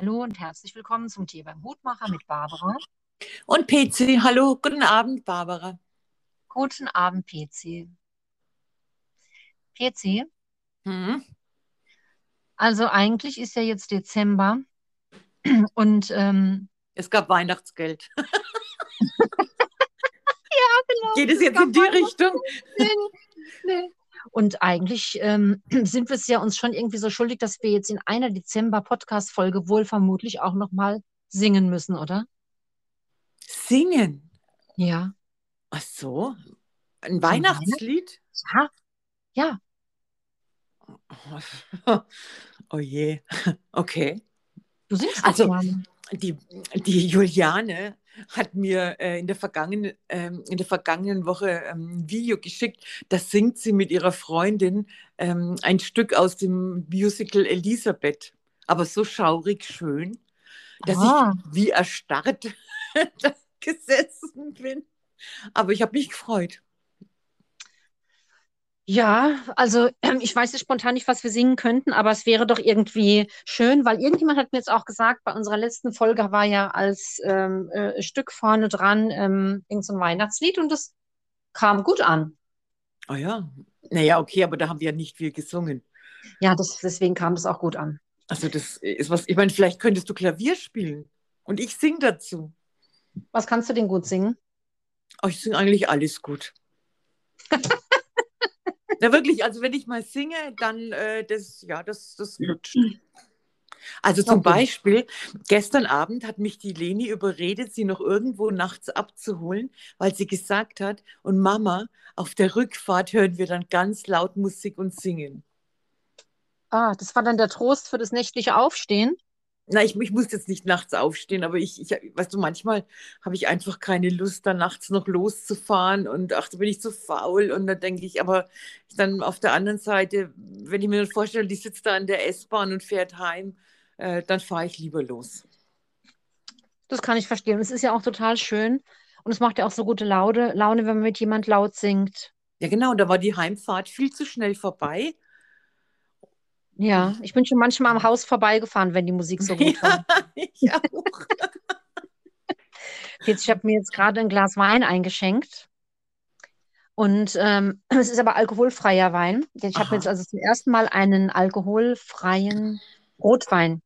Hallo und herzlich willkommen zum Tee beim Hutmacher mit Barbara. Und PC, hallo, guten Abend, Barbara. Guten Abend, PC. PC, Hm? also eigentlich ist ja jetzt Dezember und ähm, Es gab Weihnachtsgeld. genau, Geht es jetzt in die Richtung? nee, nee. Und eigentlich ähm, sind wir es ja uns schon irgendwie so schuldig, dass wir jetzt in einer Dezember-Podcast-Folge wohl vermutlich auch nochmal singen müssen, oder? Singen. Ja. Ach so, ein Weihnachtslied? Ja. Ja. Oh je, okay. Du singst Also-. Die, die Juliane hat mir äh, in, der vergangenen, ähm, in der vergangenen Woche ähm, ein Video geschickt. Da singt sie mit ihrer Freundin ähm, ein Stück aus dem Musical Elisabeth. Aber so schaurig schön, dass Ah. ich wie erstarrt da gesessen bin. Aber ich habe mich gefreut. Ja, also ähm, ich weiß jetzt spontan nicht, was wir singen könnten, aber es wäre doch irgendwie schön, weil irgendjemand hat mir jetzt auch gesagt, bei unserer letzten Folge war ja als ähm, äh, Stück vorne dran ähm, irgend so ein Weihnachtslied und das kam gut an. Oh ja, naja, okay, aber da haben wir ja nicht viel gesungen. Ja, das, deswegen kam das auch gut an. Also das ist was, ich meine, vielleicht könntest du Klavier spielen und ich singe dazu. Was kannst du denn gut singen? Oh, ich singe eigentlich alles gut. Na wirklich, also wenn ich mal singe, dann äh, das, ja, das, das lutscht. Also zum. Beispiel, gestern Abend hat mich die Leni überredet, sie noch irgendwo nachts abzuholen, weil sie gesagt hat, und Mama, auf der Rückfahrt hören wir dann ganz laut Musik und singen. Ah, das war dann der Trost für das nächtliche Aufstehen. Na, ich, ich muss jetzt nicht nachts aufstehen, aber ich, ich weißt du, manchmal habe ich einfach keine Lust, da nachts noch loszufahren und ach, da bin ich zu faul und da denke ich, aber dann auf der anderen Seite, wenn ich mir dann vorstelle, die sitzt da in der S-Bahn und fährt heim, äh, dann fahre ich lieber los. Das kann ich verstehen. Es ist ja auch total schön und es macht ja auch so gute Laune, Laune, wenn man mit jemand laut singt. Ja, genau, und da war die Heimfahrt viel zu schnell vorbei. Ja, ich bin schon manchmal am Haus vorbeigefahren, wenn die Musik so gut war. Ja, ich auch. Jetzt, ich habe mir jetzt gerade ein Glas Wein eingeschenkt. Und ähm, es ist aber alkoholfreier Wein. Ich habe jetzt also zum ersten Mal einen alkoholfreien Rotwein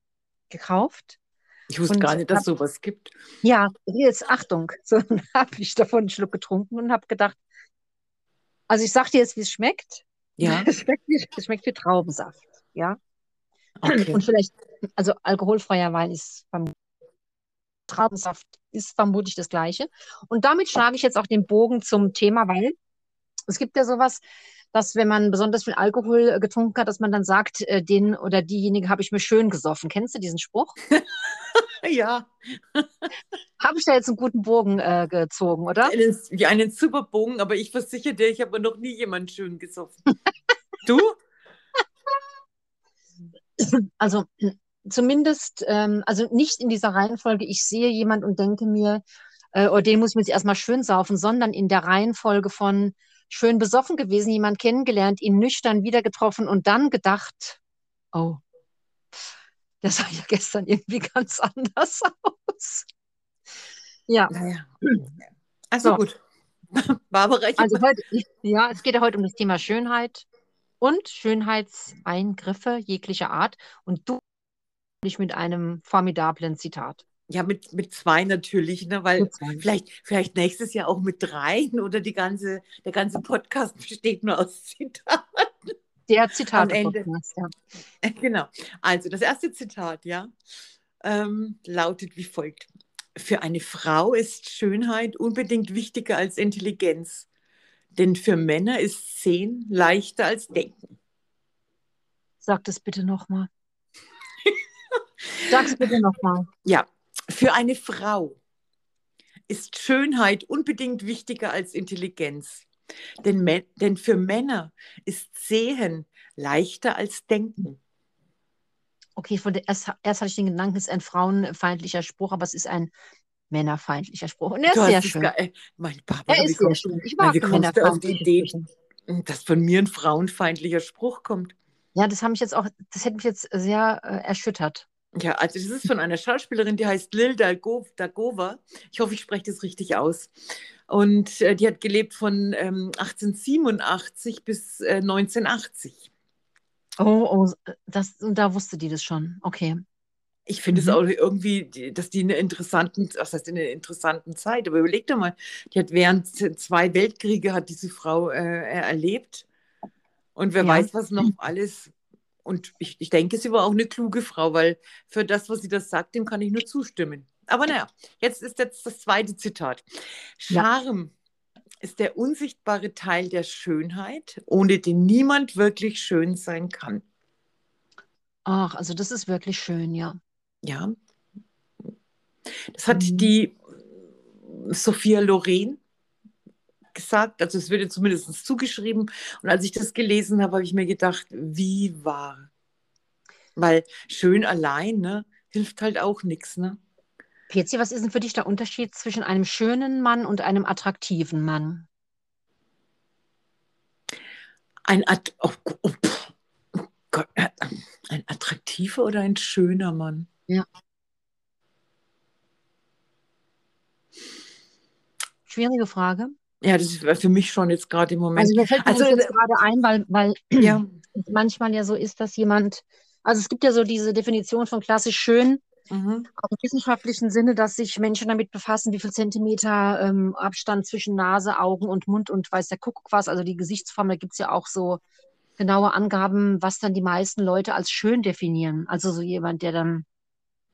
gekauft. Ich wusste Und gar nicht, dass hab- es sowas gibt. Ja, jetzt Achtung. So habe ich davon einen Schluck getrunken und habe gedacht, also ich sag dir jetzt, wie es schmeckt. Ja, Es schmeckt wie, es schmeckt wie Traubensaft. Ja. okay. Und vielleicht, also alkoholfreier Wein ist beim Traubensaft ist vermutlich das Gleiche. Und damit schlage ich jetzt auch den Bogen zum Thema, weil es gibt ja sowas, dass wenn man besonders viel Alkohol äh, getrunken hat, dass man dann sagt, äh, den oder diejenige habe ich mir schön gesoffen. Kennst du diesen Spruch? Ja, Habe ich da jetzt einen guten Bogen äh, gezogen, oder? einen, ja, einen super Bogen, aber ich versichere dir, ich habe noch nie jemanden schön gesoffen. Du? Also zumindest, ähm, also nicht in dieser Reihenfolge, ich sehe jemand und denke mir, äh, oder den muss ich mir jetzt erstmal schön saufen, sondern in der Reihenfolge von schön besoffen gewesen, jemand kennengelernt, ihn nüchtern wieder getroffen und dann gedacht, oh, der sah ja gestern irgendwie ganz anders aus. Ja, Naja. Also So. gut. Barbara, also heute, ja, es geht ja heute um das Thema Schönheit und Schönheitseingriffe jeglicher Art und du dich mit einem formidablen Zitat. ja mit, mit zwei natürlich, ne, weil vielleicht, vielleicht nächstes Jahr auch mit dreien oder die ganze, der ganze Podcast besteht nur aus Zitaten. Der Zitate Ende. Podcast, ja. Genau. Also das erste Zitat, ja, ähm, lautet wie folgt. Für eine Frau ist Schönheit unbedingt wichtiger als Intelligenz. Denn für Männer ist Sehen leichter als Denken. Sag das bitte nochmal. Sag's bitte nochmal. Ja, für eine Frau ist Schönheit unbedingt wichtiger als Intelligenz. Denn, denn für Männer ist Sehen leichter als Denken. Okay, von der, erst, erst hatte ich den Gedanken, es ist ein frauenfeindlicher Spruch, aber es ist ein männerfeindlicher Spruch. Und er ist Du sehr es schön. ge- äh, Mein Barbara, Er ist sehr schön. Ich mag wie kommst du auf die Idee? Sprüche. dass von mir ein frauenfeindlicher Spruch kommt? Ja, das hat mich jetzt auch, das hätte mich jetzt sehr äh, erschüttert. Ja, also das ist von einer Schauspielerin, die heißt Lil Dagova. Ich hoffe, ich spreche das richtig aus. Und äh, die hat gelebt von ähm, 1887 bis äh, 1980. Oh, oh, das, da wusste die das schon. Okay. Ich finde es mhm. auch irgendwie, dass die eine interessanten, was heißt in einer interessanten Zeit, aber überleg doch mal, die hat während zwei Weltkriege hat diese Frau äh, erlebt und wer ja. weiß, was noch alles. Und ich, ich denke, sie war auch eine kluge Frau, weil für das, was sie das sagt, dem kann ich nur zustimmen. Aber naja, jetzt ist jetzt das zweite Zitat. Charme ja. ist der unsichtbare Teil der Schönheit, ohne den niemand wirklich schön sein kann. Ach, also das ist wirklich schön, ja. Ja. Das hat mhm. die Sophia Loren gesagt, also es wird zumindest zugeschrieben. Und als ich das gelesen habe, habe ich mir gedacht, wie wahr. Weil schön allein ne, hilft halt auch nichts. Ne? Pezi, was ist denn für dich der Unterschied zwischen einem schönen Mann und einem attraktiven Mann? Ein, At oh, oh, oh Gott, äh, ein attraktiver oder ein schöner Mann? Ja. Schwierige Frage. Ja, das ist für mich schon jetzt gerade im Moment. Also mir fällt also, jetzt gerade ein, weil, weil ja. manchmal ja so ist, dass jemand, also es gibt ja so diese Definition von klassisch schön, mhm. auch im wissenschaftlichen Sinne, dass sich Menschen damit befassen, wie viel Zentimeter ähm, Abstand zwischen Nase, Augen und Mund und weiß der Kuckuck was, also die Gesichtsform, da gibt es ja auch so genaue Angaben, was dann die meisten Leute als schön definieren. Also so jemand, der dann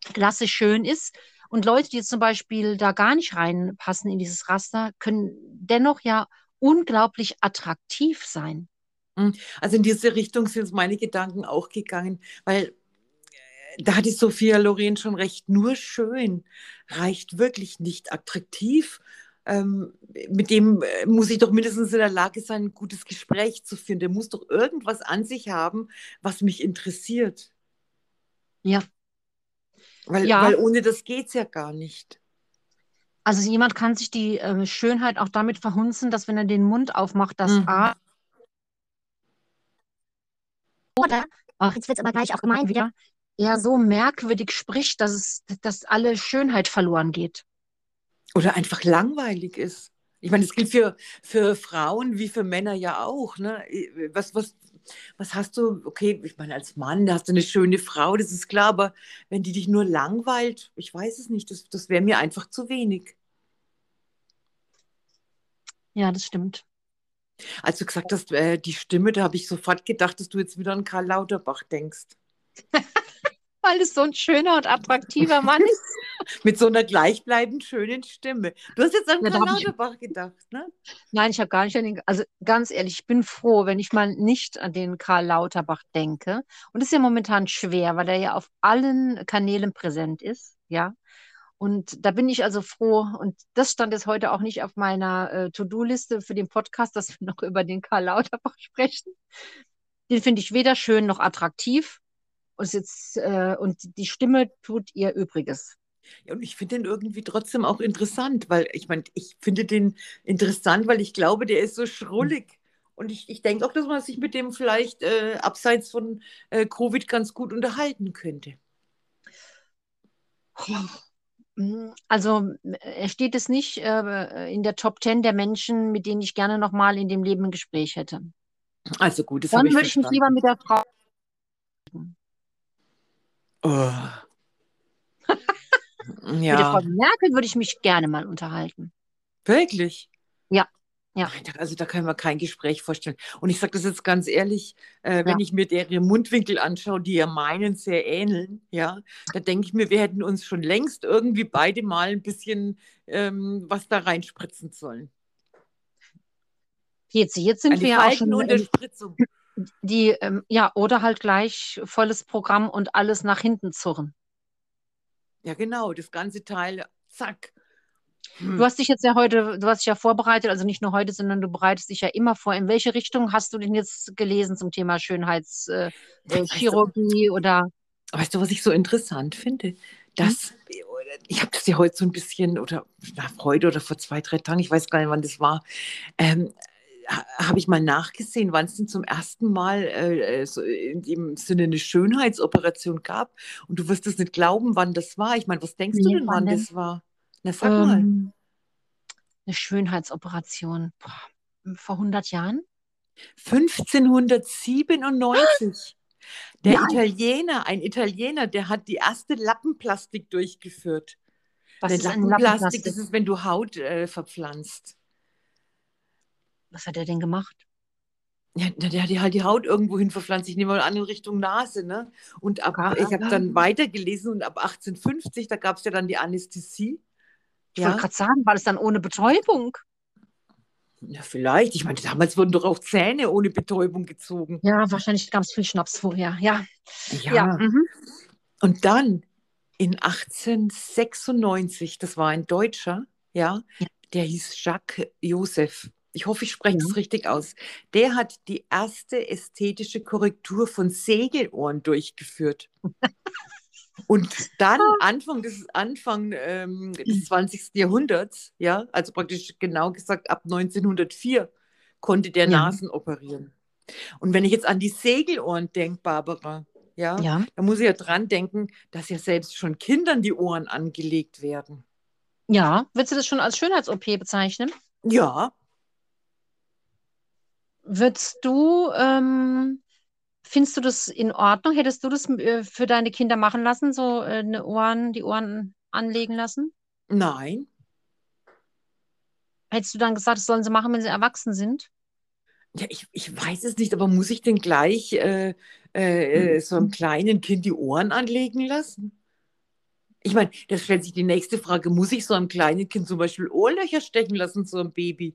klassisch schön ist. Und Leute, die jetzt zum Beispiel da gar nicht reinpassen in dieses Raster, können dennoch ja unglaublich attraktiv sein. Hm, also in diese Richtung sind meine Gedanken auch gegangen, weil äh, da hat die Sophia Loren schon recht, nur schön reicht wirklich nicht attraktiv. Ähm, mit dem äh, muss ich doch mindestens in der Lage sein, ein gutes Gespräch zu führen. Der muss doch irgendwas an sich haben, was mich interessiert. Ja, weil, ja. weil ohne das geht es ja gar nicht. Also jemand kann sich die äh, Schönheit auch damit verhunzen, dass wenn er den Mund aufmacht, das mhm. A. Oder, ach, jetzt wird es aber gleich auch gemein wieder, er so merkwürdig spricht, dass, es, dass alle Schönheit verloren geht. Oder einfach langweilig ist. Ich meine, das gilt für, für Frauen wie für Männer ja auch. Ne? Was, was, was hast du, okay, ich meine, als Mann, da hast du eine schöne Frau, das ist klar, aber wenn die dich nur langweilt, ich weiß es nicht, das, das wäre mir einfach zu wenig. Ja, das stimmt. Als du gesagt hast, äh, die Stimme, da habe ich sofort gedacht, dass du jetzt wieder an Karl Lauterbach denkst. weil es so ein schöner und attraktiver Mann ist. Mit so einer gleichbleibend schönen Stimme. Du hast jetzt an ja, Karl Lauterbach ich... gedacht, ne? Nein, ich habe gar nicht an den, also ganz ehrlich, ich bin froh, wenn ich mal nicht an den Karl Lauterbach denke. Und das ist ja momentan schwer, weil er ja auf allen Kanälen präsent ist, ja. Und da bin ich also froh. Und das stand jetzt heute auch nicht auf meiner äh, To-Do-Liste für den Podcast, dass wir noch über den Karl Lauterbach sprechen. Den finde ich weder schön noch attraktiv. Und, jetzt, äh, und die Stimme tut ihr Übriges. Ja, und ich finde den irgendwie trotzdem auch interessant, weil ich meine, ich finde den interessant, weil ich glaube, der ist so schrullig. Und ich, ich denke auch, dass man sich mit dem vielleicht äh, abseits von äh, Covid ganz gut unterhalten könnte. Also er steht es nicht äh, in der Top Ten der Menschen, mit denen ich gerne nochmal in dem Leben ein Gespräch hätte. Also gut, das Dann würde ich mich lieber mit der Frau Oh. ja. Mit der Frau Merkel würde ich mich gerne mal unterhalten. Wirklich? Ja. Ja. Also da können wir kein Gespräch vorstellen. Und ich sage das jetzt ganz ehrlich, äh, wenn ja. ich mir deren Mundwinkel anschaue, die ja meinen sehr ähneln, ja, da denke ich mir, wir hätten uns schon längst irgendwie beide mal ein bisschen ähm, was da reinspritzen sollen. Jetzt, jetzt sind wir ja auch schon. Unterspritzung die, ähm, ja, oder halt gleich volles Programm und alles nach hinten zurren. Ja, genau, das ganze Teil, zack. Hm. Du hast dich jetzt ja heute, du hast dich ja vorbereitet, also nicht nur heute, sondern du bereitest dich ja immer vor. In welche Richtung hast du denn jetzt gelesen zum Thema Schönheitschirurgie äh, oder? Weißt du, was ich so interessant finde? Dass, hm? ich habe das ja heute so ein bisschen, oder na, heute oder vor zwei, drei Tagen, ich weiß gar nicht, wann das war, ähm, habe ich mal nachgesehen, wann es denn zum ersten Mal äh, so in dem Sinne eine Schönheitsoperation gab. Und du wirst es nicht glauben, wann das war. Ich meine, was denkst nee, du denn, wann, wann das war? Na, sag ähm, mal. Eine Schönheitsoperation. Boah, vor 100 Jahren? 1597. Der ja. Italiener, ein Italiener, der hat die erste Lappenplastik durchgeführt. Was ist Lappenplastik, Lappenplastik? Das ist, wenn du Haut äh, verpflanzt. Was hat er denn gemacht? Ja, der hat halt die Haut irgendwo hin verpflanzt. Ich nehme mal an in Richtung Nase, ne? Und ab, ja, ich habe dann weitergelesen und ab 1850, da gab es ja dann die Anästhesie. Ich ja. wollte gerade sagen, war das dann ohne Betäubung? Ja, vielleicht. Ich meine, damals wurden doch auch Zähne ohne Betäubung gezogen. Ja, wahrscheinlich gab es viel Schnaps vorher, ja. Ja. ja mhm. Und dann in 1896, das war ein Deutscher, ja, ja. der hieß Jacques Joseph ich hoffe, ich spreche es richtig aus, der hat die erste ästhetische Korrektur von Segelohren durchgeführt. Und dann ah. Anfang des, Anfang, ähm, des 20. Jahrhunderts, ja, also praktisch genau gesagt ab 1904, konnte der ja. Nasen operieren. Und wenn ich jetzt an die Segelohren denke, Barbara, ja, ja, da muss ich ja dran denken, dass ja selbst schon Kindern die Ohren angelegt werden. Ja, würdest du das schon als Schönheits-OP bezeichnen? Ja, Würdest du, ähm, findest du das in Ordnung? Hättest du das äh, für deine Kinder machen lassen, so äh, eine Ohren, die Ohren anlegen lassen? Nein. Hättest du dann gesagt, das sollen sie machen, wenn sie erwachsen sind? Ja, ich, ich weiß es nicht, aber muss ich denn gleich äh, äh, äh so einem kleinen Kind die Ohren anlegen lassen? Ich meine, das stellt sich die nächste Frage, muss ich so einem kleinen Kind zum Beispiel Ohrlöcher stechen lassen, so einem Baby?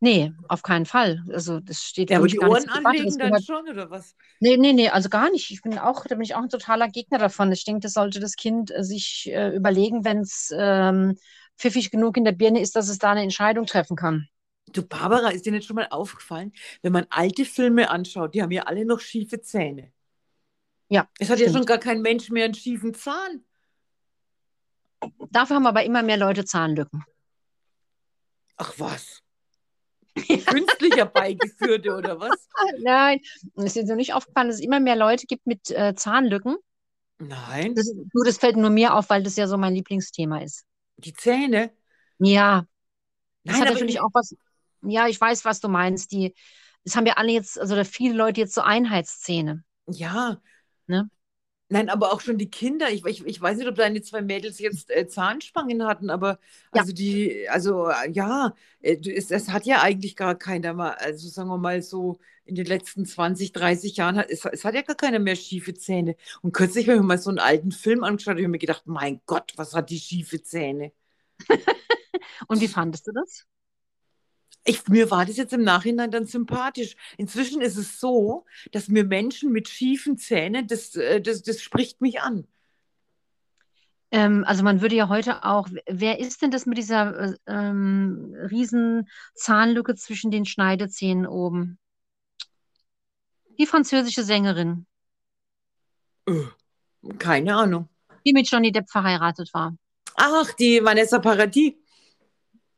Nee, auf keinen Fall. Also das steht Ja, aber die Ohren anlegen dann schon, oder was? Nee, nee, nee, also gar nicht. Ich bin auch, da bin ich auch ein totaler Gegner davon. Ich denke, das sollte das Kind äh, sich äh, überlegen, wenn es ähm, pfiffig genug in der Birne ist, dass es da eine Entscheidung treffen kann. Du, Barbara, ist dir nicht schon mal aufgefallen, wenn man alte Filme anschaut, die haben ja alle noch schiefe Zähne. Ja. Es hat stimmt. ja schon gar kein Mensch mehr einen schiefen Zahn. Dafür haben aber immer mehr Leute Zahnlücken. Ach was? künstlich herbeigeführte oder was? Nein, es ist dir nicht aufgefallen, dass es immer mehr Leute gibt mit äh, Zahnlücken. Nein. Das, du, das fällt nur mir auf, weil das ja so mein Lieblingsthema ist. Die Zähne? Ja. Das Nein, hat natürlich auch was. Ja, ich weiß, was du meinst. Die, das haben ja alle jetzt, also viele Leute jetzt so Einheitszähne. Ja. Ne? Nein, aber auch schon die Kinder. Ich, ich, ich weiß nicht, ob deine zwei Mädels jetzt äh, Zahnspangen hatten, aber ja. also die, also äh, ja, äh, es, es, hat ja eigentlich gar keiner mal, also sagen wir mal so in den letzten 20, 30 Jahren, hat, es, es hat ja gar keiner mehr schiefe Zähne. Und kürzlich habe ich mir mal so einen alten Film angeschaut und habe mir gedacht, mein Gott, was hat die schiefe Zähne? und wie fandest du das? Ich, mir war das jetzt im Nachhinein dann sympathisch. Inzwischen ist es so, dass mir Menschen mit schiefen Zähnen, das, äh, das, das spricht mich an. Ähm, also man würde ja heute auch, wer ist denn das mit dieser äh, ähm, riesen Zahnlücke zwischen den Schneidezähnen oben? Die französische Sängerin. Äh, keine Ahnung. Die mit Johnny Depp verheiratet war. Ach, die Vanessa Paradis.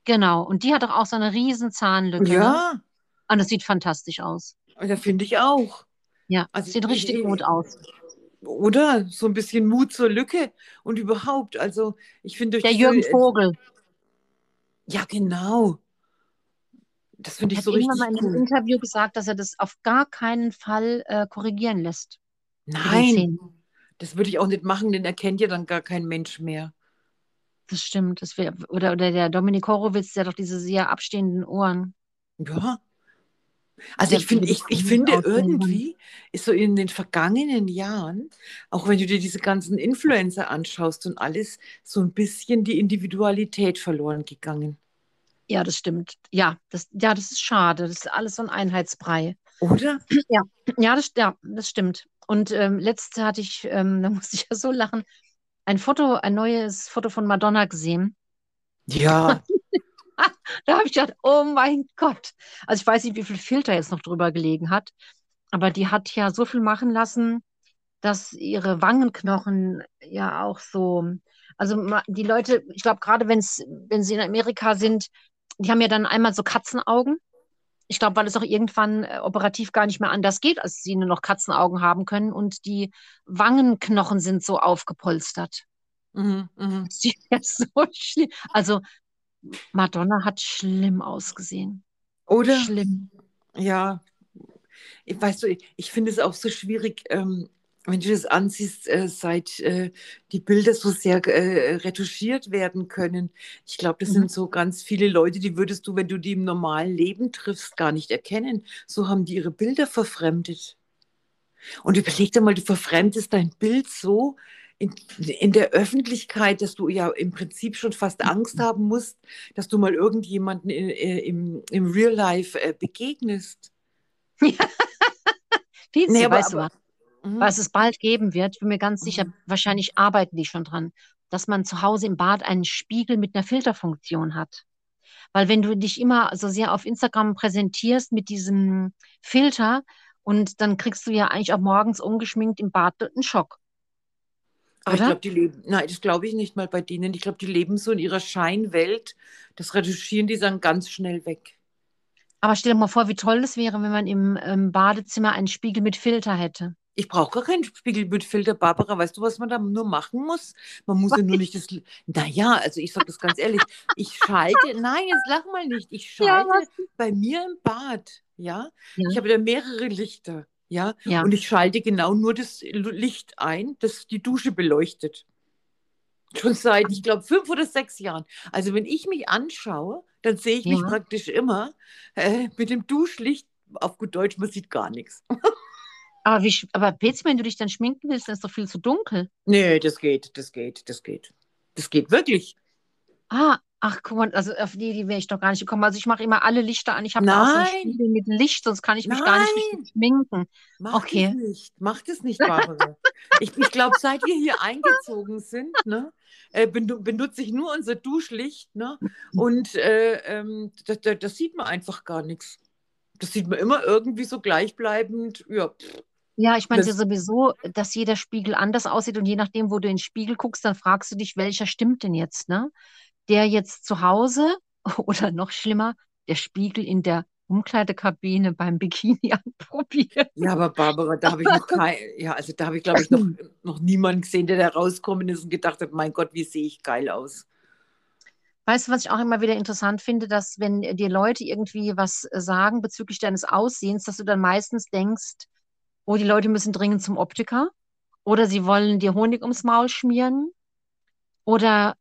Genau, und die hat doch auch so eine riesen Zahnlücke. Ja. Ne? Und das sieht fantastisch aus. Da finde ich auch. Ja, also sieht richtig ich, gut aus. Oder so ein bisschen Mut zur Lücke und überhaupt. Also ich finde der Jürgen Vogel. Ja, genau. Das finde ich so richtig. Ich habe mal in einem Interview gesagt, dass er das auf gar keinen Fall äh, korrigieren lässt. Nein, das würde ich auch nicht machen, denn er kennt ja dann gar kein Mensch mehr. Das stimmt. Das wär, oder, oder der Dominik Horowitz, der hat doch diese sehr abstehenden Ohren. Ja. Also ich, find, ich, ich finde irgendwie ist so in den vergangenen Jahren, auch wenn du dir diese ganzen Influencer anschaust und alles, so ein bisschen die Individualität verloren gegangen. Ja, das stimmt. Ja, das, ja, das ist schade. Das ist alles so ein Einheitsbrei. Oder? Ja, ja, das, ja, das stimmt. Und ähm, letzte hatte ich, ähm, da musste ich ja so lachen, ein Foto, ein neues Foto von Madonna gesehen. Ja. da habe ich gedacht, oh mein Gott. Also ich weiß nicht, wie viel Filter jetzt noch drüber gelegen hat, aber die hat ja so viel machen lassen, dass ihre Wangenknochen ja auch so, also die Leute, ich glaube gerade wenn wenn sie in Amerika sind, die haben ja dann einmal so Katzenaugen ich glaube, weil es auch irgendwann äh, operativ gar nicht mehr anders geht, als sie nur noch Katzenaugen haben können und die Wangenknochen sind so aufgepolstert. Mhm, ja so. Also Madonna hat schlimm ausgesehen. Oder? Schlimm. Ja, ich, weißt du, ich, ich finde es auch so schwierig, ähm, wenn du das ansiehst, äh, seit äh, die Bilder so sehr äh, retuschiert werden können. Ich glaube, das Mhm. sind so ganz viele Leute, die würdest du, wenn du die im normalen Leben triffst, gar nicht erkennen. So haben die ihre Bilder verfremdet. Und überleg dir mal, du verfremdest dein Bild so in, in der Öffentlichkeit, dass du ja im Prinzip schon fast Angst haben musst, dass du mal irgendjemanden in, äh, im, im Real Life äh, begegnest. Viel Nee, aber- weißt du aber- was? Mhm. was es bald geben wird, ich bin mir ganz sicher, Mhm. wahrscheinlich arbeiten die schon dran, dass man zu Hause im Bad einen Spiegel mit einer Filterfunktion hat. Weil wenn du dich immer so sehr auf Instagram präsentierst mit diesem Filter und dann kriegst du ja eigentlich auch morgens ungeschminkt im Bad einen Schock. Aber ich glaube, die leben, nein, das glaube ich nicht mal bei denen. Ich glaube, die leben so in ihrer Scheinwelt. Das Retuschieren die dann ganz schnell weg. Aber stell dir mal vor, wie toll das wäre, wenn man im ähm, Badezimmer einen Spiegel mit Filter hätte. Ich brauche gar keinen Spiegel mit Filter, Barbara. Weißt du, was man da nur machen muss? Man muss ja nur nicht das. Naja, also ich sage das ganz ehrlich. Ich schalte, nein, jetzt lach mal nicht. Ich Ja, schalte bei mir im Bad, ja. Ja. Ich habe da mehrere Lichter, ja. Ja. Und ich schalte genau nur das Licht ein, das die Dusche beleuchtet. Schon seit, ich glaube, fünf oder sechs Jahren. Also wenn ich mich anschaue, dann sehe ich mich Ja. praktisch immer äh, mit dem Duschlicht, auf gut Deutsch, man sieht gar nichts. Aber, wie, aber Petzi, wenn du dich dann schminken willst, dann ist doch viel zu dunkel. Nee, das geht, das geht, das geht. Das geht wirklich. Ah, ach, guck mal, also auf die Idee wäre ich doch gar nicht gekommen. Also ich mache immer alle Lichter an. Ich habe auch so Nein. Spiegel mit Licht, sonst kann ich mich gar nicht Nein. schminken. Mach Okay. das nicht. Mach das nicht, Barbara. ich ich glaube, seit wir hier eingezogen sind, ne, äh, benu- benutze ich nur unser Duschlicht, ne? Und äh, ähm, da, da, das sieht man einfach gar nichts. Das sieht man immer irgendwie so gleichbleibend. Ja, pff. Ja, ich meine Das- sowieso, dass jeder Spiegel anders aussieht und je nachdem, wo du in den Spiegel guckst, dann fragst du dich, welcher stimmt denn jetzt, ne? Der jetzt zu Hause oder noch schlimmer, der Spiegel in der Umkleidekabine beim Bikini anprobiert. ja, aber Barbara, da habe ich noch kein, ja, also da habe ich, glaube ich, noch, noch niemanden gesehen, der da rausgekommen ist und gedacht hat, mein Gott, wie sehe ich geil aus. Weißt du, was ich auch immer wieder interessant finde, dass wenn dir Leute irgendwie was äh, sagen bezüglich deines Aussehens, dass du dann meistens denkst, oh, die Leute müssen dringend zum Optiker oder sie wollen dir Honig ums Maul schmieren oder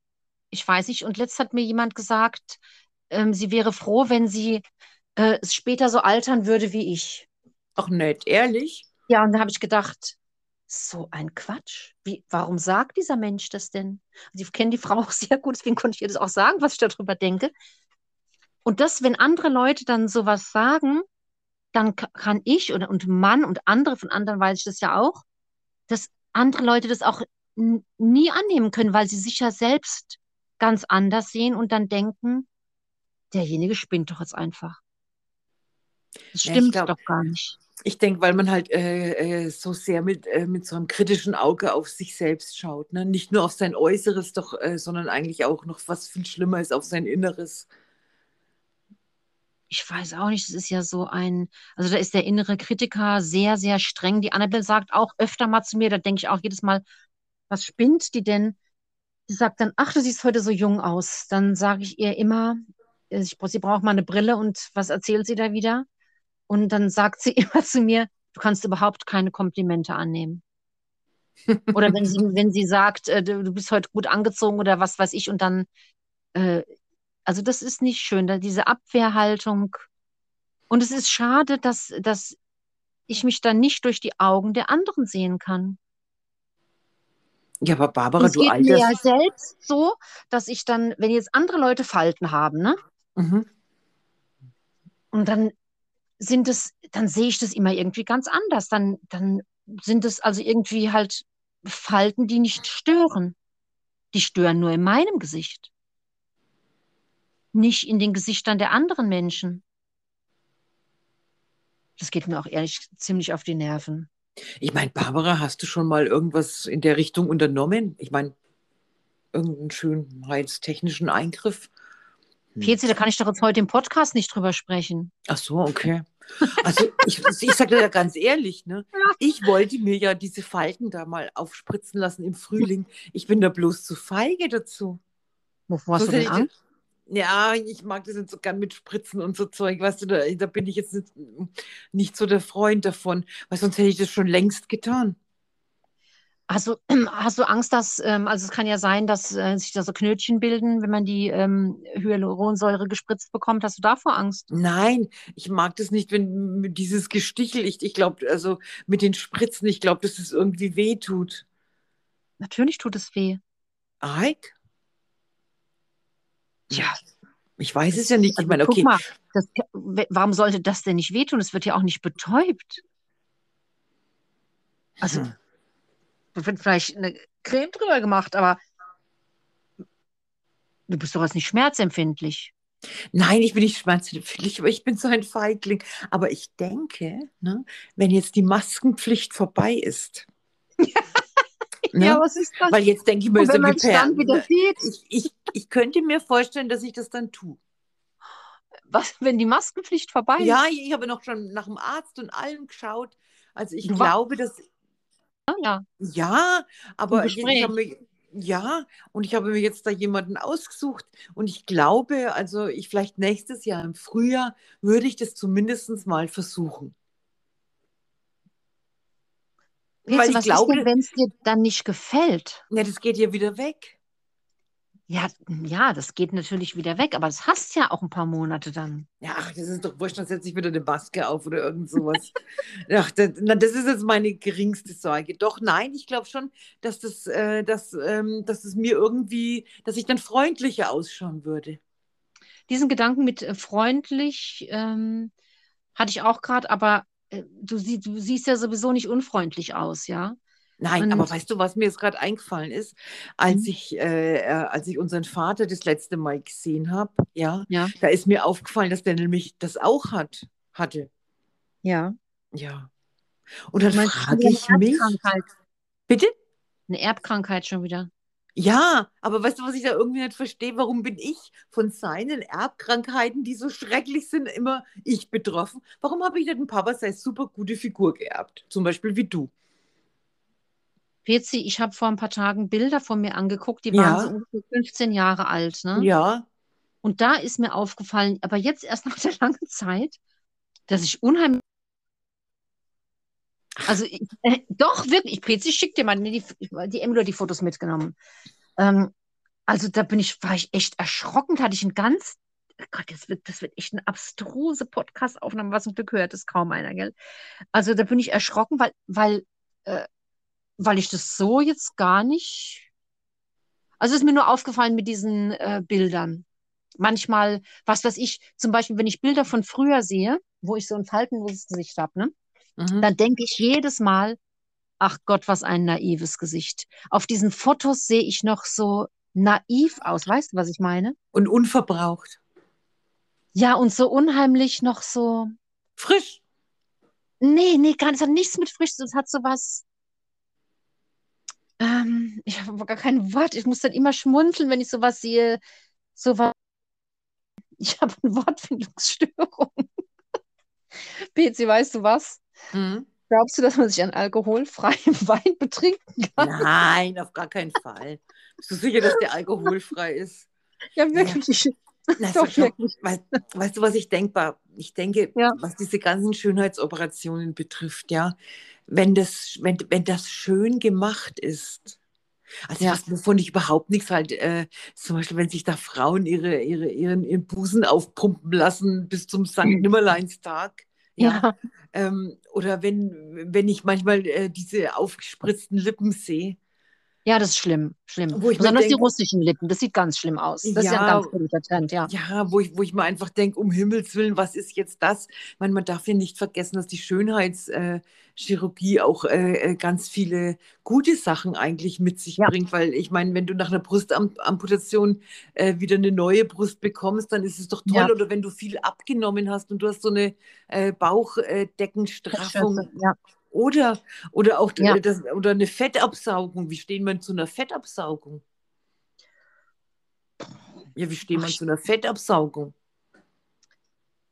ich weiß nicht. Und letzt hat mir jemand gesagt, ähm, sie wäre froh, wenn sie äh, später so altern würde wie ich. Ach nett, ehrlich? Ja, und da habe ich gedacht, so ein Quatsch. Wie, warum sagt dieser Mensch das denn? Also ich kenne die Frau auch sehr gut, deswegen konnte ich ihr das auch sagen, was ich darüber denke. Und das, wenn andere Leute dann sowas sagen, dann ka- kann ich oder und Mann und andere, von anderen weiß ich das ja auch, dass andere Leute das auch nie annehmen können, weil sie sich ja selbst ganz anders sehen und dann denken, derjenige spinnt doch jetzt einfach. Das Ja, stimmt glaub- doch gar nicht. Ich denke, weil man halt äh, äh, so sehr mit, äh, mit so einem kritischen Auge auf sich selbst schaut. Ne? Nicht nur auf sein Äußeres, doch, äh, sondern eigentlich auch noch was viel schlimmer ist, auf sein Inneres. Ich weiß auch nicht, es ist ja so ein, also da ist der innere Kritiker sehr, sehr streng. Die Annabelle sagt auch öfter mal zu mir, da denke ich auch jedes Mal, was spinnt die denn? Sie sagt dann, ach, du siehst heute so jung aus. Dann sage ich ihr immer, äh, ich, sie braucht mal eine Brille und was erzählt sie da wieder? Und dann sagt sie immer zu mir, du kannst überhaupt keine Komplimente annehmen. Oder wenn sie, wenn sie sagt, äh, du, du bist heute gut angezogen oder was weiß ich, und dann, äh, also das ist nicht schön, da diese Abwehrhaltung. Und es ist schade, dass, dass ich mich dann nicht durch die Augen der anderen sehen kann. Ja, aber Barbara, es du geht mir ja alterst. selbst so, dass ich dann, wenn jetzt andere Leute Falten haben, ne? Mhm. Und dann sind es, dann sehe ich das immer irgendwie ganz anders. Dann, dann sind es also irgendwie halt Falten, die nicht stören. Die stören nur in meinem Gesicht. Nicht in den Gesichtern der anderen Menschen. Das geht mir auch ehrlich ziemlich auf die Nerven. Ich meine, Barbara, hast du schon mal irgendwas in der Richtung unternommen? Ich meine, irgendeinen schönheitstechnischen Eingriff? PC, da kann ich doch jetzt heute im Podcast nicht drüber sprechen. Ach so, okay. Also ich, ich sage dir ja ganz ehrlich, ne? ich wollte mir ja diese Falten da mal aufspritzen lassen im Frühling. Ich bin da bloß zu feige dazu. Wovor hast So du denn Angst? Ja, ich mag das nicht so gern mit Spritzen und so Zeug, weißt du, da, da bin ich jetzt nicht, nicht so der Freund davon, weil sonst hätte ich das schon längst getan. Hast du, hast du Angst, dass, ähm, also es kann ja sein, dass äh, sich da so Knötchen bilden, wenn man die ähm, Hyaluronsäure gespritzt bekommt. Hast du davor Angst? Nein, ich mag das nicht, wenn dieses Gestichel, ich, ich glaube, also mit den Spritzen, ich glaube, dass es irgendwie weh tut. Natürlich tut es weh. Eik? Tja, Ich weiß es ja nicht. Ich Also meine, guck okay, mal, das, warum sollte das denn nicht wehtun? Es wird ja auch nicht betäubt. Also, Hm. da wird vielleicht eine Creme drüber gemacht, aber du bist doch jetzt nicht schmerzempfindlich. Nein, ich bin nicht schmerzempfindlich, aber ich bin so ein Feigling. Aber ich denke, ne, wenn jetzt die Maskenpflicht vorbei ist, ne, was ist das? weil jetzt denke ich mir, wenn wie man es dann wieder sieht, ich, ich, ich könnte mir vorstellen, dass ich das dann tue. was, wenn die Maskenpflicht vorbei ist? Ja, ich habe noch schon nach dem Arzt und allem geschaut. Also ich Du war- glaube, dass ja. ja, aber ich habe mir ja, und ich habe mir jetzt da jemanden ausgesucht und ich glaube, also ich vielleicht nächstes Jahr im Frühjahr würde ich das zumindest mal versuchen. Petze, Weil ich was glaube, wenn es dir dann nicht gefällt? ja, das geht ja wieder weg. Ja, ja, das geht natürlich wieder weg, aber das hast ja auch ein paar Monate dann. Ja, ach, das ist doch wurscht, dann setze ich wieder eine Maske auf oder irgend sowas. ach, das, na, das ist jetzt meine geringste Sorge. Doch, nein, ich glaube schon, dass das, äh, dass, ähm, dass es mir irgendwie, dass ich dann freundlicher ausschauen würde. Diesen Gedanken mit äh, freundlich ähm, hatte ich auch gerade, aber du, sie, du siehst ja sowieso nicht unfreundlich aus, ja? Nein, Und- aber weißt du, was mir jetzt gerade eingefallen ist, als Mhm. ich, äh, äh, als ich unseren Vater das letzte Mal gesehen habe, ja, Ja. da ist mir aufgefallen, dass der nämlich das auch hat, hatte. Ja. Ja. Und dann frage ich eine mich, Erbkrankheit. bitte? Eine Erbkrankheit schon wieder. Ja, aber weißt du, was ich da irgendwie nicht verstehe? Warum bin ich von seinen Erbkrankheiten, die so schrecklich sind, immer ich betroffen? Warum habe ich nicht einen Papa seine super gute Figur geerbt? Zum Beispiel wie du. Pezi, ich habe vor ein paar Tagen Bilder von mir angeguckt, die Ja. waren so ungefähr 15 Jahre alt, ne? Ja. Und da ist mir aufgefallen, aber jetzt erst nach der langen Zeit, dass ich unheimlich. Also, äh, doch, wirklich, PC, ich schick dir mal, die, die Emily die Fotos mitgenommen. Ähm, also, da bin ich, war ich echt erschrocken, da hatte ich ein ganz, oh Gott, das wird, das wird echt eine abstruse Podcast-Aufnahme, was zum Glück hört ist kaum einer, gell? Also, da bin ich erschrocken, weil, weil, äh, weil ich das so jetzt gar nicht. Also, ist mir nur aufgefallen mit diesen äh, Bildern manchmal, was weiß ich, zum Beispiel, wenn ich Bilder von früher sehe, wo ich so ein faltenloses Gesicht habe, ne, Mhm. dann denke ich jedes Mal, ach Gott, was ein naives Gesicht. Auf diesen Fotos sehe ich noch so naiv aus. Weißt du, was ich meine? Und unverbraucht. Ja, und so unheimlich noch so. Frisch. Nee, nee, gar nicht. Es hat nichts mit frisch. Es hat so was. Ähm, ich habe aber gar kein Wort. Ich muss dann immer schmunzeln, wenn ich sowas sehe. So was. Ich habe eine Wortfindungsstörung. Betsy, weißt du was? Mhm. Glaubst du, dass man sich an alkoholfreiem Wein betrinken kann? Nein, auf gar keinen Fall. Bist du sicher, dass der alkoholfrei ist? Ja, wirklich. Na, Doch, wirklich. weißt, weißt du, was ich denkbar? Ich denke, Ja. was diese ganzen Schönheitsoperationen betrifft, ja, wenn das, wenn, wenn das schön gemacht ist. Also Ja. was, wovon ich überhaupt nichts halt, äh, zum Beispiel, wenn sich da Frauen ihre, ihre, ihren, ihren Busen aufpumpen lassen bis zum St. Nimmerleinstag. Ja. Ja. Ähm, oder wenn, wenn ich manchmal äh, diese aufgespritzten Lippen sehe. Ja, das ist schlimm. Schlimm. Besonders die denke- russischen Lippen. Das sieht ganz schlimm aus. Das ist ja ein Ja. ganz guter Trend, ja. Ja, wo ich, wo ich mir einfach denke, um Himmels Willen, was ist jetzt das? Ich meine, man darf ja nicht vergessen, dass die Schönheitschirurgie auch äh, äh, ganz viele gute Sachen eigentlich mit sich Ja. bringt, weil ich meine, wenn du nach einer Brustamputation äh, wieder eine neue Brust bekommst, dann ist es doch toll. Ja. Oder wenn du viel abgenommen hast und du hast so eine äh, Bauchdeckenstraffung Ja. Oder, oder auch Ja. äh, das, oder eine Fettabsaugung. Wie stehen wir zu einer Fettabsaugung? Ja, wie stehen wir zu einer Fettabsaugung?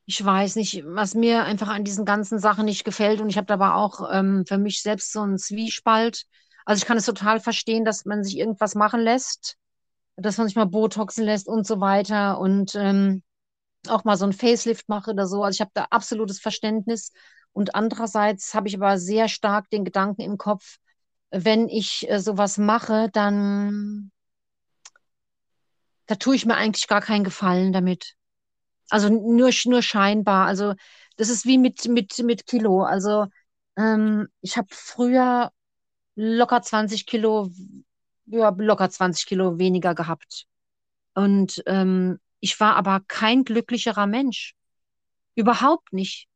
Ich weiß nicht, was mir einfach an diesen ganzen Sachen nicht gefällt. Und ich habe da aber auch ähm, für mich selbst so einen Zwiespalt. Also ich kann es total verstehen, dass man sich irgendwas machen lässt, dass man sich mal Botoxen lässt und so weiter und ähm, auch mal so ein Facelift mache oder so. Also ich habe da absolutes Verständnis. Und andererseits habe ich aber sehr stark den Gedanken im Kopf, wenn ich äh, sowas mache, dann da tue ich mir eigentlich gar keinen Gefallen damit. Also nur, nur scheinbar. Also das ist wie mit, mit, mit Kilo. Also ähm, ich habe früher locker 20 Kilo, ja, locker 20 Kilo weniger gehabt. Und ähm, ich war aber kein glücklicherer Mensch. Überhaupt nicht.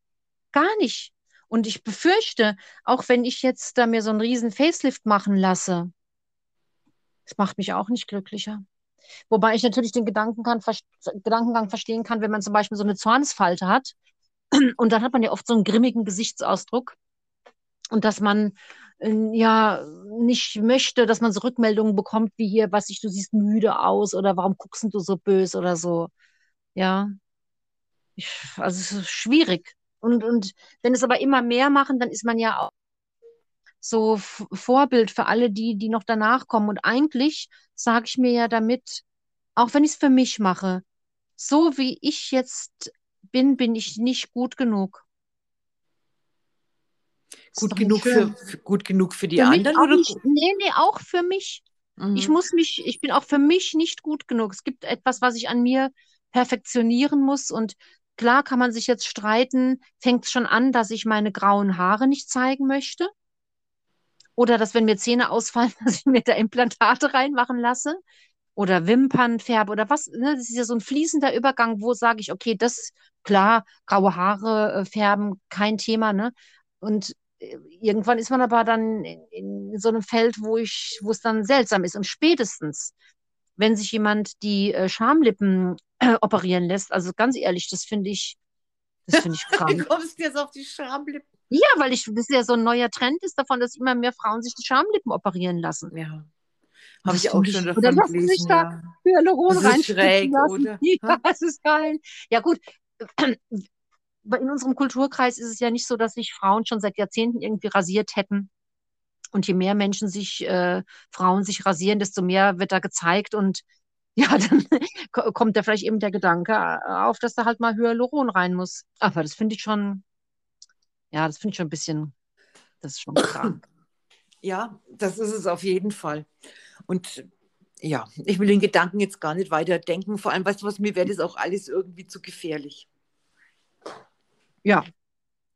Gar nicht. Und ich befürchte, auch wenn ich jetzt da mir so einen riesen Facelift machen lasse, das macht mich auch nicht glücklicher. Wobei ich natürlich den Gedankengang, Gedankengang verstehen kann, wenn man zum Beispiel so eine Zornsfalte hat. Und dann hat man ja oft so einen grimmigen Gesichtsausdruck. Und dass man äh, ja nicht möchte, dass man so Rückmeldungen bekommt, wie hier, was ich, du siehst müde aus oder warum guckst du so böse oder so. Ja. Ich, also es ist schwierig. Und, und wenn es aber immer mehr machen, dann ist man ja auch so Vorbild für alle, die, die noch danach kommen. Und eigentlich sage ich mir ja damit, auch wenn ich es für mich mache, so wie ich jetzt bin, bin ich nicht gut genug. Gut genug für, für, gut genug für die für anderen? Oder? Nicht, nee, nee, auch für mich. Mhm. Ich muss mich, ich bin auch für mich nicht gut genug. Es gibt etwas, was ich an mir perfektionieren muss. Und klar kann man sich jetzt streiten, fängt es schon an, dass ich meine grauen Haare nicht zeigen möchte. Oder dass, wenn mir Zähne ausfallen, dass ich mir da Implantate reinmachen lasse. Oder Wimpernfärbe oder was. Ne? Das ist ja so ein fließender Übergang, wo sage ich, okay, das, klar, graue Haare äh, färben, kein Thema, ne? Und äh, irgendwann ist man aber dann in, in, so einem Feld, wo es dann seltsam ist. Und spätestens, wenn sich jemand die äh, Schamlippen äh, operieren lässt, also ganz ehrlich, das finde ich, das finde ich krank. Wie kommst du jetzt auf die Schamlippen? Ja, weil ich, das ja so ein neuer Trend ist davon, dass immer mehr Frauen sich die Schamlippen operieren lassen. Ja. Habe ich auch schon davon Oder gelesen. Sich da ja. Hyaluron das ist schräg, lassen. oder? Ja, das ist geil. Ja gut, in unserem Kulturkreis ist es ja nicht so, dass sich Frauen schon seit Jahrzehnten irgendwie rasiert hätten. Und je mehr Menschen sich, äh, Frauen sich rasieren, desto mehr wird da gezeigt. Und ja, dann kommt da vielleicht eben der Gedanke äh, auf, dass da halt mal Hyaluron rein muss. Aber das finde ich schon, ja, das finde ich schon ein bisschen, das ist schon krank. Ja, das ist es auf jeden Fall. Und ja, ich will den Gedanken jetzt gar nicht weiter denken. Vor allem, weißt du was, mir wäre das auch alles irgendwie zu gefährlich. Ja.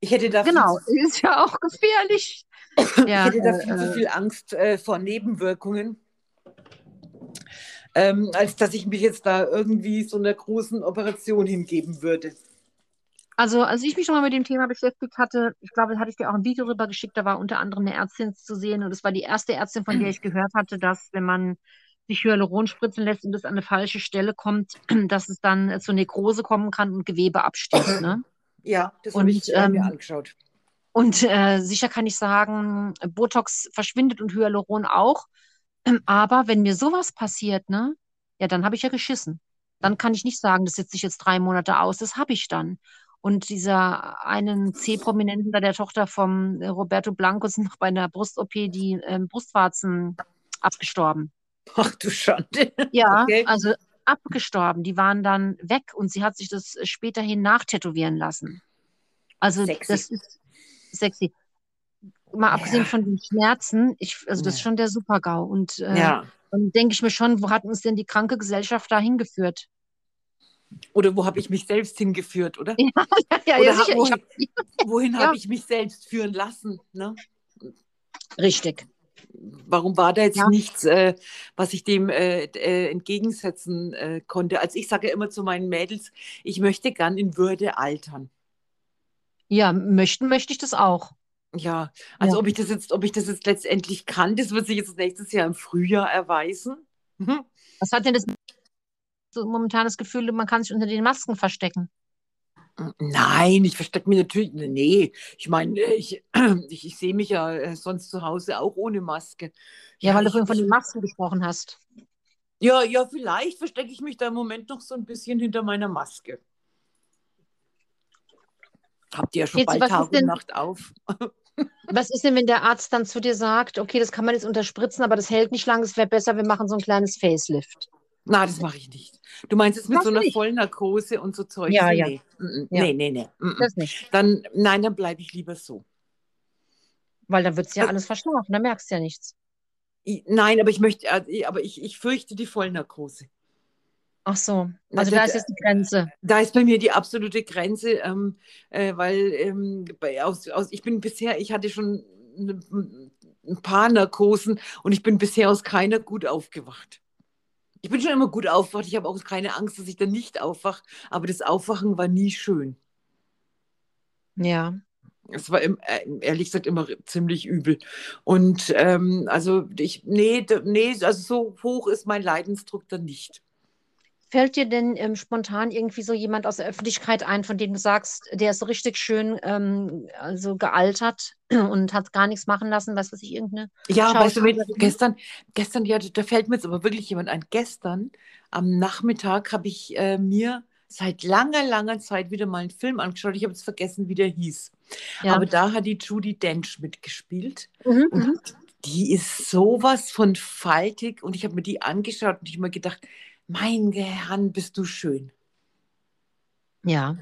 Ich hätte da genau, viel, ist ja auch gefährlich. ja, ich hätte da viel äh, zu viel Angst äh, vor Nebenwirkungen, ähm, als dass ich mich jetzt da irgendwie so einer großen Operation hingeben würde. Also, als ich mich schon mal mit dem Thema beschäftigt hatte, ich glaube, da hatte ich dir auch ein Video rüber geschickt, da war unter anderem eine Ärztin zu sehen und es war die erste Ärztin, von der ich gehört hatte, dass wenn man sich Hyaluron spritzen lässt und das an eine falsche Stelle kommt, dass es dann zur Nekrose kommen kann und Gewebe abstirbt. Ne? Ja, das habe ich ähm, mir angeschaut. Und äh, sicher kann ich sagen, Botox verschwindet und Hyaluron auch. Aber wenn mir sowas passiert, ne, ja, dann habe ich ja geschissen. Dann kann ich nicht sagen, das setze ich jetzt drei Monate aus. Das habe ich dann. Und dieser einen C-Prominenten da, der Tochter vom äh, Roberto Blanco, sind noch bei einer Brust-OP die äh, Brustwarzen abgestorben. Ach du Schande. Ja, okay. also abgestorben. Die waren dann weg und sie hat sich das späterhin nachtätowieren lassen. Also sexy. das ist sexy. Mal ja. abgesehen von den Schmerzen, ich, also das ist schon der Super-GAU. Und äh, ja. dann denke ich mir schon, wo hat uns denn die kranke Gesellschaft da hingeführt? Oder wo habe ich mich selbst hingeführt, oder? Ja, ja, ja, sicher. Wohin, hab, wohin ja. habe ich mich selbst führen lassen? Ne? Richtig. Warum war da jetzt ja. nichts, äh, was ich dem äh, äh, entgegensetzen äh, konnte? Also ich sage ja immer zu meinen Mädels, ich möchte gern in Würde altern. Ja, möchten möchte ich das auch. Ja, also ob ich das jetzt, ob ich das jetzt letztendlich kann, das wird sich jetzt nächstes Jahr im Frühjahr erweisen. Mhm. Was hat denn das so momentan das Gefühl, man kann sich unter den Masken verstecken. Nein, ich verstecke mich natürlich. Nee, ich meine, ich, ich, ich sehe mich ja äh, sonst zu Hause auch ohne Maske. Ja, ja weil du vorhin von den Masken gesprochen hast. Ja, ja, vielleicht verstecke ich mich da im Moment noch so ein bisschen hinter meiner Maske. Habt ihr ja schon Jetzt, bald Tag und Nacht auf. Was ist denn, wenn der Arzt dann zu dir sagt, okay, das kann man jetzt unterspritzen, aber das hält nicht lang, es wäre besser, wir machen so ein kleines Facelift. Na, das mache ich nicht. Du meinst jetzt mit so einer nicht? Vollnarkose und so Zeug? Ja, ja. Nee, Ja. nee, nee. nee. Das nicht. Dann, nein, dann bleibe ich lieber so. Weil dann wird es ja Also- alles verschlafen, dann merkst du ja nichts. Nein, aber ich möchte, äh, aber ich, ich fürchte die Vollnarkose. Ach so, also da das- ist jetzt die Grenze. Da ist bei mir die absolute Grenze, ähm, äh, weil ähm, bei, aus, aus, ich bin bisher, ich hatte schon ein paar Narkosen und ich bin bisher aus keiner gut aufgewacht. Ich bin schon immer gut aufgewacht, ich habe auch keine Angst, dass ich dann nicht aufwache, aber das Aufwachen war nie schön. Ja. Es war im, äh, ehrlich gesagt immer ziemlich übel. Und ähm, also ich, nee, nee, also so hoch ist mein Leidensdruck dann nicht. Fällt dir denn ähm, spontan irgendwie so jemand aus der Öffentlichkeit ein, von dem du sagst, der ist so richtig schön ähm, also gealtert und hat gar nichts machen lassen, was weiß ich, irgendeine Ja, weißt du, gestern, gestern, ja, da fällt mir jetzt aber wirklich jemand ein. Gestern am Nachmittag habe ich äh, mir seit langer, langer Zeit wieder mal einen Film angeschaut. Ich habe jetzt vergessen, wie der hieß. Ja. Aber da hat die Judy Dench mitgespielt. Mhm, Und mhm. die ist sowas von faltig. Und ich habe mir die angeschaut und ich habe mir gedacht, mein Herrn, bist du schön. Ja.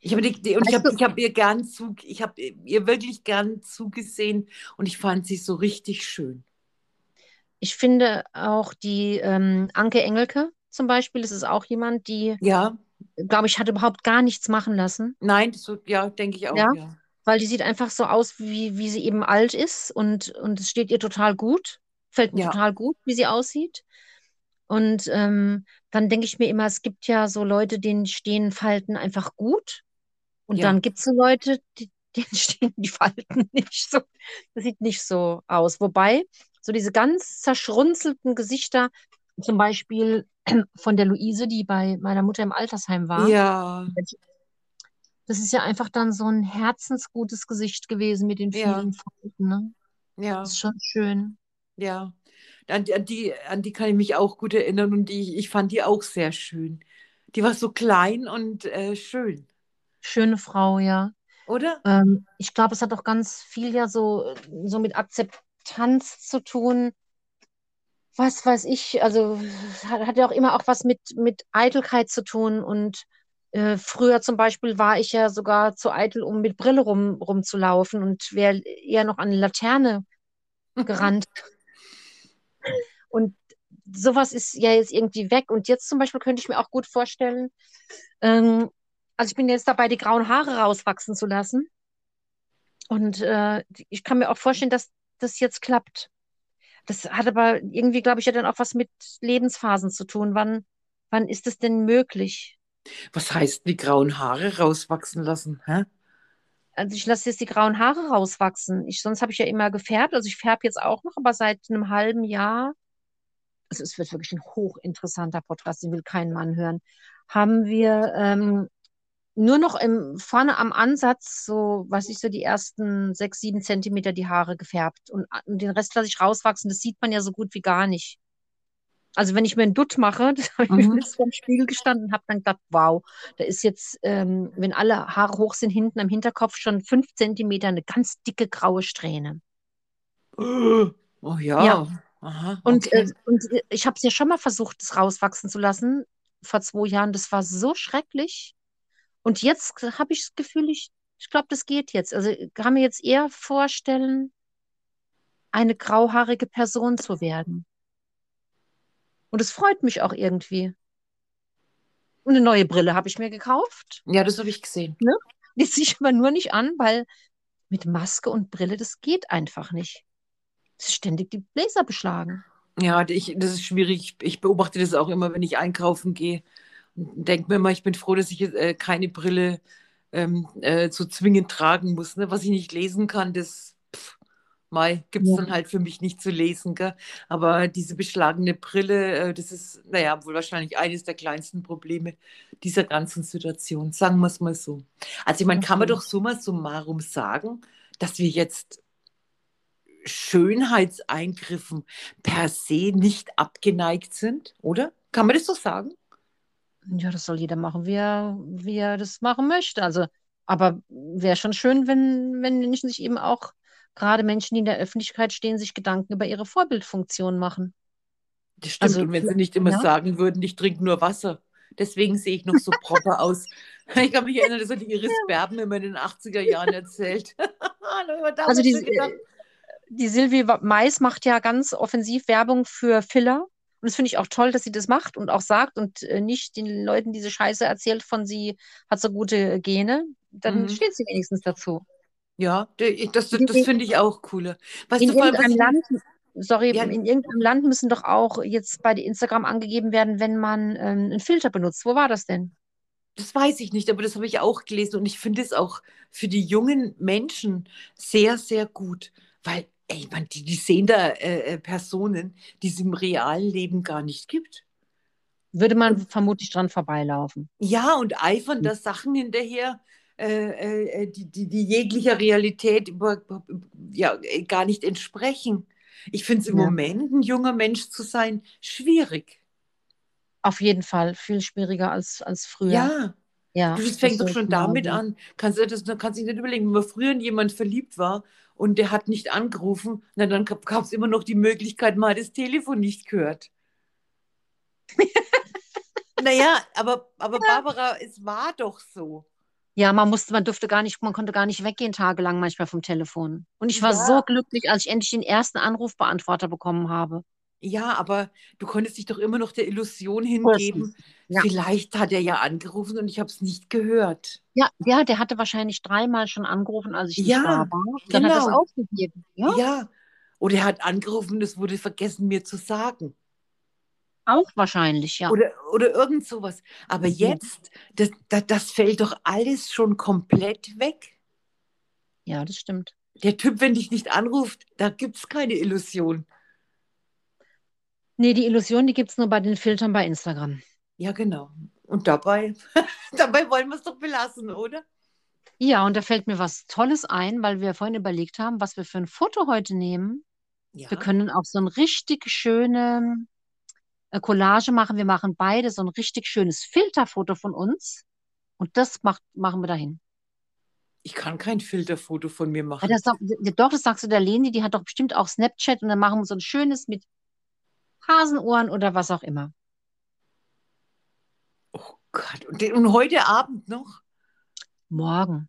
Ich habe die, die, und ich Weißt habe du- ich hab ihr gern zu, ich habe ihr wirklich gern zugesehen und ich fand sie so richtig schön. Ich finde auch die ähm, Anke Engelke zum Beispiel, das ist auch jemand, die, Ja, glaube ich, hat überhaupt gar nichts machen lassen, nein, das, ja, denke ich auch, Ja? ja. weil die sieht einfach so aus, wie, wie sie eben alt ist und, und es steht ihr total gut, fällt mir Ja. total gut, wie sie aussieht. Und ähm, dann denke ich mir immer, es gibt ja so Leute, denen stehen Falten einfach gut. Und Ja. dann gibt es so Leute, die, denen stehen die Falten nicht so. Das sieht nicht so aus. Wobei, so diese ganz zerschrunzelten Gesichter, zum Beispiel von der Luise, die bei meiner Mutter im Altersheim war, Ja, das ist ja einfach dann so ein herzensgutes Gesicht gewesen mit den Ja. vielen Falten, ne? ja, Das ist schon schön. ja. An, die- an, die, an die kann ich mich auch gut erinnern und die, ich fand die auch sehr schön. Die war so klein und äh, schön, Schöne Frau, ja. oder? Ähm, ich glaube, es hat auch ganz viel ja so, so mit Akzeptanz zu tun. Was weiß ich, also hat, hat ja auch immer auch was mit, mit Eitelkeit zu tun. Und äh, früher zum Beispiel war ich ja sogar zu eitel, um mit Brille rum, rumzulaufen und wäre eher noch an eine Laterne gerannt. Und sowas ist ja jetzt irgendwie weg. Und jetzt zum Beispiel könnte ich mir auch gut vorstellen, ähm, also ich bin jetzt dabei, die grauen Haare rauswachsen zu lassen. Und äh, ich kann mir auch vorstellen, dass das jetzt klappt. Das hat aber irgendwie, glaube ich, ja dann auch was mit Lebensphasen zu tun. Wann, wann ist es denn möglich? Was heißt die grauen Haare rauswachsen lassen? Hä? Also ich lasse jetzt die grauen Haare rauswachsen. Ich, sonst habe ich ja immer gefärbt. Also ich färbe jetzt auch noch, aber seit einem halben Jahr, also es wird wirklich ein hochinteressanter Podcast, den will kein Mann hören, haben wir ähm, nur noch im, vorne am Ansatz, so, weiß ich, so die ersten sechs, sieben Zentimeter die Haare gefärbt. Und, und den Rest lasse ich rauswachsen. Das sieht man ja so gut wie gar nicht. Also wenn ich mir einen Dutt mache, das habe ich Mhm. mir vor dem Spiegel gestanden und habe dann gedacht, wow, da ist jetzt, ähm, wenn alle Haare hoch sind, hinten am Hinterkopf schon fünf Zentimeter eine ganz dicke graue Strähne. Oh ja. Ja. Aha, Und, okay. äh, und äh, ich habe es ja schon mal versucht, das rauswachsen zu lassen, vor zwei Jahren. Das war so schrecklich. Und jetzt habe ich das Gefühl, ich, ich glaube, das geht jetzt. Also ich kann mir jetzt eher vorstellen, eine grauhaarige Person zu werden. Und es freut mich auch irgendwie. Und eine neue Brille habe ich mir gekauft. ja, das habe ich gesehen. Die ziehe ich aber nur nicht an, weil mit Maske und Brille, das geht einfach nicht. Es ist ständig die Bläser beschlagen. Ja, ich, das ist schwierig. Ich beobachte das auch immer, wenn ich einkaufen gehe. Und denke mir immer, ich bin froh, dass ich äh, keine Brille ähm, äh, so zwingend tragen muss. Ne? Was ich nicht lesen kann, das gibt es Ja. dann halt für mich nicht zu lesen. Gell? Aber diese beschlagene Brille, äh, das ist, naja, wohl wahrscheinlich eines der kleinsten Probleme dieser ganzen Situation. Sagen wir es mal so. Also, ich meine, kann man doch summa summarum sagen, dass wir jetzt Schönheitseingriffen per se nicht abgeneigt sind, oder? Kann man das so sagen? Ja, das soll jeder machen, wie er, wie er das machen möchte. Also, aber wäre schon schön, wenn, wenn Menschen sich eben auch, gerade Menschen, die in der Öffentlichkeit stehen, sich Gedanken über ihre Vorbildfunktion machen. Das stimmt. Also, Und wenn sie nicht immer ja. sagen würden, ich trinke nur Wasser. Deswegen sehe ich noch so proper aus. Ich kann mich erinnern, das hat die Iris Berben immer in den 80er Jahren erzählt. Also die, die Silvie Mais macht ja ganz offensiv Werbung für Filler. Und das finde ich auch toll, dass sie das macht und auch sagt und äh, nicht den Leuten diese Scheiße erzählt von sie hat so gute Gene. Dann Mhm. steht sie wenigstens dazu. Ja, das, das, das finde ich auch cooler. Weißt in du, irgendeinem Land, sorry, ja, in irgendeinem Land müssen doch auch jetzt bei Instagram angegeben werden, wenn man ähm, einen Filter benutzt. Wo war das denn? das weiß ich nicht, aber das habe ich auch gelesen und ich finde es auch für die jungen Menschen sehr, sehr gut, weil, ey, man, die, die sehen da äh, äh, Personen, die es im realen Leben gar nicht gibt. Würde man vermutlich dran vorbeilaufen. ja, und eifern da Sachen hinterher, äh, äh, die, die, die jeglicher Realität über, ja, äh, gar nicht entsprechen. Ich finde es im Ja. Moment, ein junger Mensch zu sein, schwierig. Auf jeden Fall viel schwieriger als, als früher. Ja, Ja, du, das fängt doch schon damit genauso. an. Kannst du das, kannst du dich nicht überlegen, wenn man früher in jemand verliebt war und der hat nicht angerufen, na, dann gab es immer noch die Möglichkeit, man hat das Telefon nicht gehört. Naja, aber, aber Barbara, es war doch so. Ja, man musste, man durfte gar nicht, man konnte gar nicht weggehen tagelang manchmal vom Telefon. Und ich war so Ja, glücklich, als ich endlich den ersten Anrufbeantworter bekommen habe. ja, aber du konntest dich doch immer noch der Illusion hingeben, Ja. vielleicht hat er ja angerufen und ich habe es nicht gehört. Ja, ja, der hatte wahrscheinlich dreimal schon angerufen, als ich nicht da war. Und dann hat er es genau. aufgegeben. Ja, Ja. Oder er hat angerufen und es wurde vergessen, mir zu sagen. Auch wahrscheinlich, ja. Oder, oder irgend sowas. Aber Mhm. jetzt, das, das, das fällt doch alles schon komplett weg. Ja, das stimmt. Der Typ, wenn dich nicht anruft, da gibt es keine Illusion. Nee, die Illusion, die gibt es nur bei den Filtern bei Instagram. Ja, genau. Und dabei, dabei wollen wir es doch belassen, oder? Ja, und da fällt mir was Tolles ein, weil wir vorhin überlegt haben, was wir für ein Foto heute nehmen. Wir Ja. können auch so ein richtig schöne äh, Collage machen. Wir machen beide so ein richtig schönes Filterfoto von uns. Und das macht, machen wir dahin. Ich kann kein Filterfoto von mir machen. das, doch, das sagst du der Leni, die hat doch bestimmt auch Snapchat und dann machen wir so ein schönes mit Hasenohren oder was auch immer. Oh Gott. Und, und heute Abend noch? Morgen,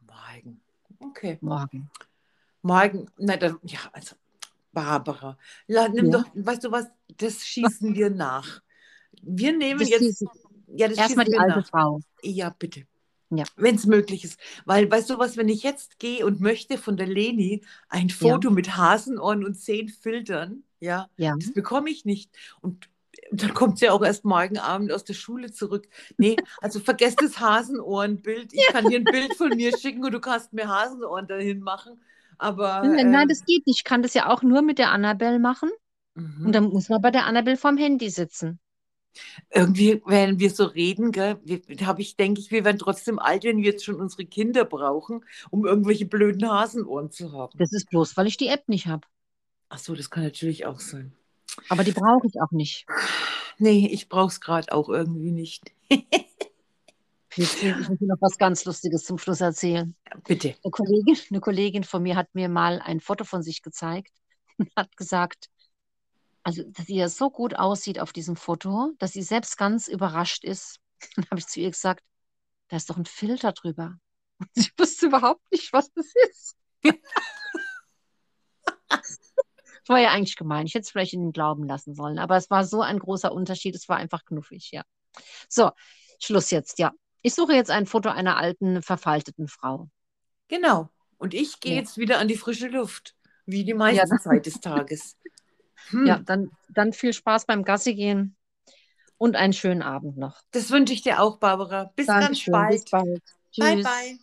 Morgen. Okay. morgen. Morgen. Na, dann, ja, also, Barbara, la, nimm Ja. doch, weißt du was, das schießen wir nach. Wir nehmen Das jetzt, ja, das erstmal die alte nach. Frau. Ja, bitte. Ja, Wenn es möglich ist. Weil, weißt du was, wenn ich jetzt gehe und möchte von der Leni ein ja, Foto mit Hasenohren und zehn Filtern, ja, ja. das bekomme ich nicht. Und dann kommt sie ja auch erst morgen Abend aus der Schule zurück. Nee, also vergesst das Hasenohrenbild. Ich kann dir ein Bild von mir schicken und du kannst mir Hasenohren dahin machen. Aber Nein, nein, äh, das geht nicht. Ich kann das ja auch nur mit der Annabelle machen. Und mhm. dann muss man bei der Annabelle vorm Handy sitzen. irgendwie, wenn wir so reden, habe ich, denke ich, wir werden trotzdem alt, wenn wir jetzt schon unsere Kinder brauchen, um irgendwelche blöden Hasenohren zu haben. Das ist bloß, weil ich die App nicht habe. Ach so, das kann natürlich auch sein. Aber die brauche ich auch nicht. Nee, ich brauche es gerade auch irgendwie nicht. Jetzt ich will noch was ganz Lustiges zum Schluss erzählen. Bitte. Eine Kollegin, eine Kollegin von mir hat mir mal ein Foto von sich gezeigt und hat gesagt, also, dass sie ja so gut aussieht auf diesem Foto, dass sie selbst ganz überrascht ist. Dann habe ich zu ihr gesagt, da ist doch ein Filter drüber. Und sie wusste überhaupt nicht, was das ist. Das war ja eigentlich gemein. Ich hätte es vielleicht in den Glauben lassen sollen. Aber es war so ein großer Unterschied. Es war einfach knuffig, ja. So, Schluss jetzt, ja. Ich suche jetzt ein Foto einer alten, verfalteten Frau. Genau. Und ich gehe Ja, jetzt wieder an die frische Luft, wie die ja, meiste dann, Zeit des Tages. ja Hm, dann, dann viel Spaß beim Gassi gehen und einen schönen Abend noch. das wünsche ich dir auch, Barbara. Bis ganz Dankeschön, bis bald. bald. Bye, Tschüss. bye.